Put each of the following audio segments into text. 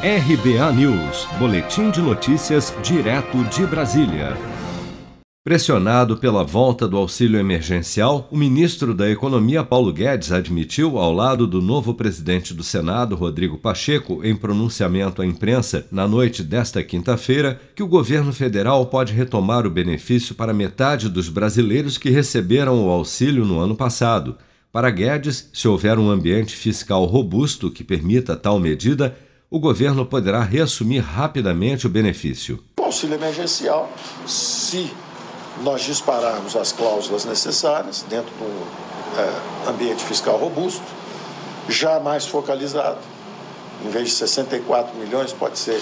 RBA News, Boletim de Notícias, direto de Brasília. Pressionado pela volta do auxílio emergencial, o ministro da Economia Paulo Guedes admitiu, ao lado do novo presidente do Senado, Rodrigo Pacheco, em pronunciamento à imprensa na noite desta quinta-feira, que o governo federal pode retomar o benefício para metade dos brasileiros que receberam o auxílio no ano passado. Para Guedes, se houver um ambiente fiscal robusto que permita tal medida, o governo poderá reassumir rapidamente o benefício. O auxílio emergencial, se nós dispararmos as cláusulas necessárias dentro do é, ambiente fiscal robusto, já mais focalizado, em vez de 64 milhões, pode ser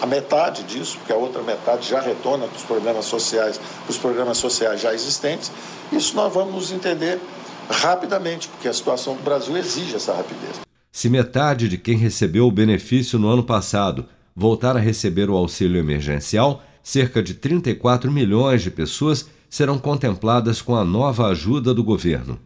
a metade disso, porque a outra metade já retorna para os problemas sociais, os programas sociais já existentes. Isso nós vamos entender rapidamente, porque a situação do Brasil exige essa rapidez. Se metade de quem recebeu o benefício no ano passado voltar a receber o auxílio emergencial, cerca de 34 milhões de pessoas serão contempladas com a nova ajuda do governo.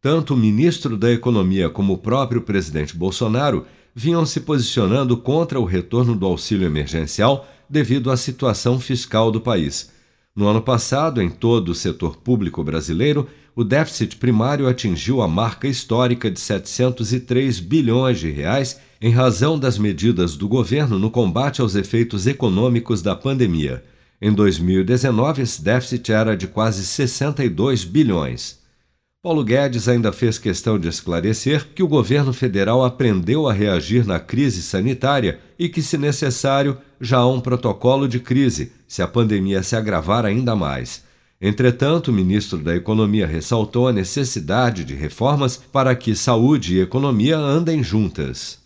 Tanto o ministro da Economia como o próprio presidente Bolsonaro vinham se posicionando contra o retorno do auxílio emergencial devido à situação fiscal do país. No ano passado, em todo o setor público brasileiro, o déficit primário atingiu a marca histórica de 703 bilhões de reais em razão das medidas do governo no combate aos efeitos econômicos da pandemia. Em 2019, esse déficit era de quase 62 bilhões. Paulo Guedes ainda fez questão de esclarecer que o governo federal aprendeu a reagir na crise sanitária e que, se necessário, já há um protocolo de crise se a pandemia se agravar ainda mais. Entretanto, o ministro da Economia ressaltou a necessidade de reformas para que saúde e economia andem juntas.